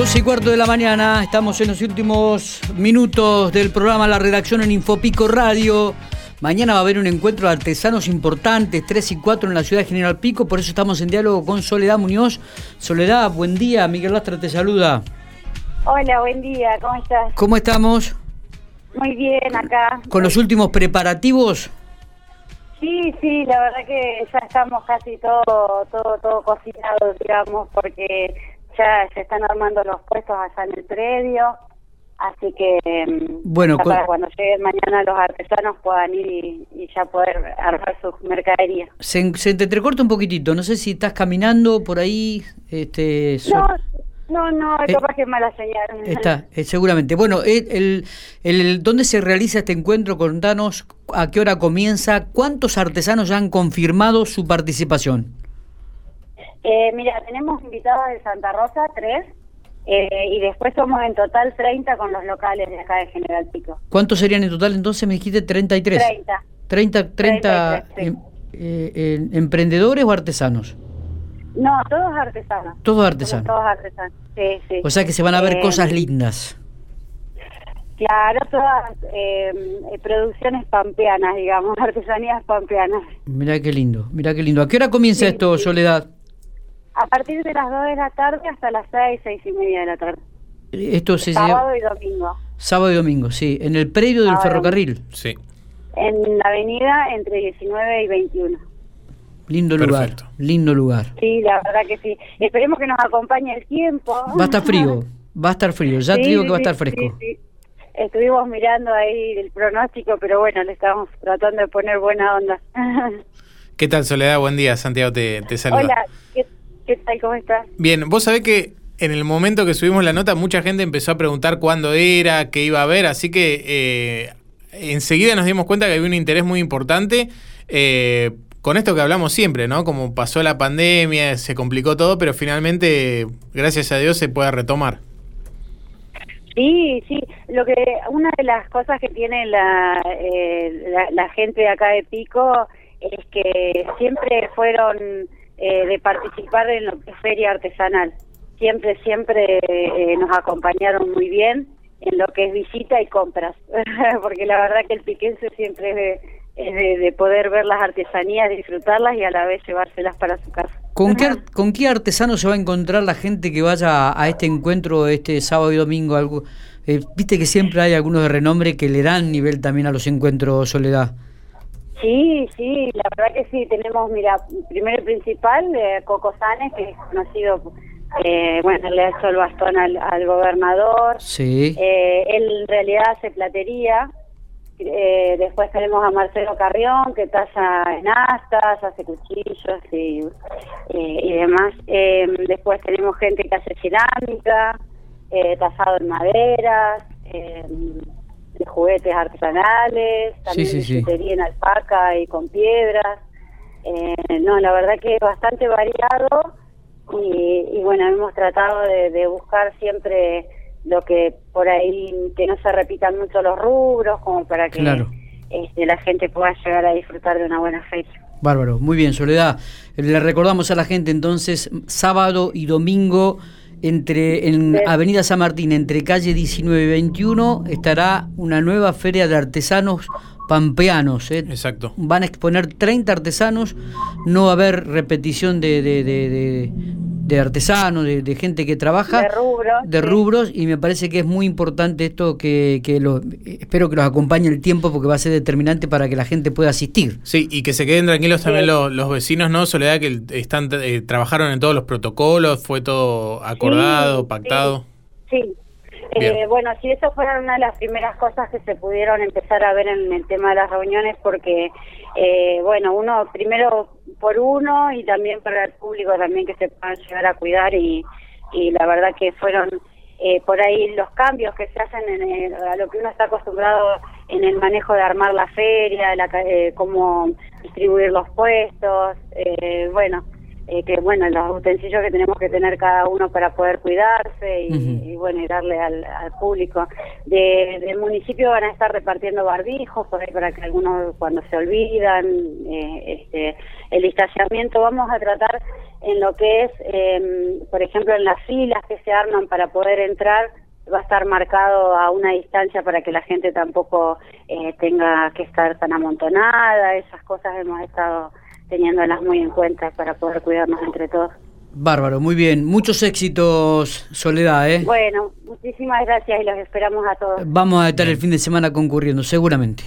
12 y cuarto de la mañana, estamos en los últimos minutos del programa La Redacción en Infopico Radio. Mañana va a haber un encuentro de artesanos importantes, 3 y 4 en la ciudad de General Pico, por eso estamos en diálogo con Soledad Muñoz. Soledad, buen día, Miguel Lastra te saluda. Hola, buen día, ¿cómo estás? ¿Cómo estamos? Muy bien, acá. ¿Con los últimos preparativos? Sí, sí, la verdad que ya estamos casi todo, todo, todo cocinado, digamos, porque ya se están armando los puestos allá en el predio, así que mm, bueno, para cuando lleguen mañana los artesanos puedan ir y, ya poder armar su mercadería. Se, se, te entrecorta un poquitito, no sé si estás caminando por ahí. Este, no, no, no, es eh, capaz que es mala señal. Está, eh, seguramente. Bueno, eh, el, el, ¿dónde se realiza este encuentro? Contanos a qué hora comienza, cuántos artesanos ya han confirmado su participación. Eh, mira, tenemos invitados de Santa Rosa, tres, eh, y después somos en total 30 con los locales de acá de General Pico. ¿Cuántos serían en total entonces? Me dijiste 33. 30. 30, 30 emprendedores o artesanos. No, todos artesanos. Todos artesanos. Todos artesanos, sí, sí. O sea que se van a ver eh, cosas lindas. Claro, todas eh, producciones pampeanas, digamos, artesanías pampeanas. Mira qué lindo, mira qué lindo. ¿A qué hora comienza esto, Soledad? A partir de las 2 de la tarde hasta las 6, 6 y media de la tarde. Esto se Sábado y domingo. Sábado y domingo, sí. En el predio del ferrocarril. Sí. En la avenida entre 19 y 21. Lindo lugar, lindo lugar. Sí, la verdad que sí. Esperemos que nos acompañe el tiempo. Va a estar frío, va a estar frío. Ya te digo que va a estar fresco. Estuvimos mirando ahí el pronóstico, pero bueno, le estamos tratando de poner buena onda. ¿Qué tal, Soledad? Buen día, Santiago te, te saluda. Hola, ¿qué ¿Qué tal? ¿Cómo estás? Bien, vos sabés que en el momento que subimos la nota mucha gente empezó a preguntar cuándo era, qué iba a haber, así que eh, enseguida nos dimos cuenta que había un interés muy importante. Eh, con esto que hablamos siempre, ¿no? Como pasó la pandemia, se complicó todo, pero finalmente, gracias a Dios, se puede retomar. Sí, sí. Lo que una de las cosas que tiene la, eh, la, la gente de acá de Pico es que siempre fueron eh, de participar en lo que es feria artesanal. Siempre, siempre eh, nos acompañaron muy bien en lo que es visita y compras, porque la verdad que el piquense siempre es, de, poder ver las artesanías, disfrutarlas y a la vez llevárselas para su casa. ¿Con qué, ¿Con qué artesano se va a encontrar la gente que vaya a este encuentro este sábado y domingo? Algo, eh, Viste que siempre hay algunos de renombre que le dan nivel también a los encuentros Soledad. Sí, sí, la verdad que sí, tenemos, mira, primero y principal, eh, Coco Sanes, que es conocido, eh, bueno, le ha hecho el bastón al, gobernador. Sí. Eh, él en realidad hace platería. Eh, después tenemos a Marcelo Carrión, que talla en astas, hace cuchillos y, y demás. después tenemos gente que hace cerámica, tallado en maderas de juguetes artesanales, también sí, en alpaca y con piedras. Eh, no, la verdad que es bastante variado y, bueno, hemos tratado de, buscar siempre lo que por ahí, que no se repitan mucho los rubros, como para que este, la gente pueda llegar a disfrutar de una buena fecha. Bárbaro, muy bien, Soledad. Le recordamos a la gente entonces, sábado y domingo entre en Avenida San Martín, entre calle 19 y 21, estará una nueva feria de artesanos pampeanos. ¿eh? Exacto. Van a exponer 30 artesanos, no va a haber repetición de, de, de, de artesanos, de, gente que trabaja, de rubros, de rubros y me parece que es muy importante esto que, que lo, espero que los acompañe el tiempo porque va a ser determinante para que la gente pueda asistir. Sí, y que se queden tranquilos también los, vecinos, ¿no? Soledad, que están eh, trabajaron en todos los protocolos, fue todo acordado, pactado. sí. Eh, bueno, sí, eso fueron una de las primeras cosas que se pudieron empezar a ver en el tema de las reuniones, porque, eh, bueno, uno primero por uno y también para el público también que se puedan llegar a cuidar y, y la verdad que fueron eh, por ahí los cambios que se hacen en a lo que uno está acostumbrado en el manejo de armar la feria, la, cómo distribuir los puestos, bueno eh, que bueno, los utensilios que tenemos que tener cada uno para poder cuidarse y, bueno, y darle al, público. De, del municipio van a estar repartiendo barbijos por ahí para que algunos cuando se olvidan, eh, este, el distanciamiento, vamos a tratar en lo que es, em, por ejemplo, en las filas que se arman para poder entrar, va a estar marcado a una distancia para que la gente tampoco eh, tenga que estar tan amontonada, esas cosas hemos estado teniéndolas muy en cuenta para poder cuidarnos entre todos. Bárbaro, muy bien. Muchos éxitos, Soledad. ¿eh? Bueno, muchísimas gracias y los esperamos a todos. Vamos a estar el fin de semana concurriendo, seguramente.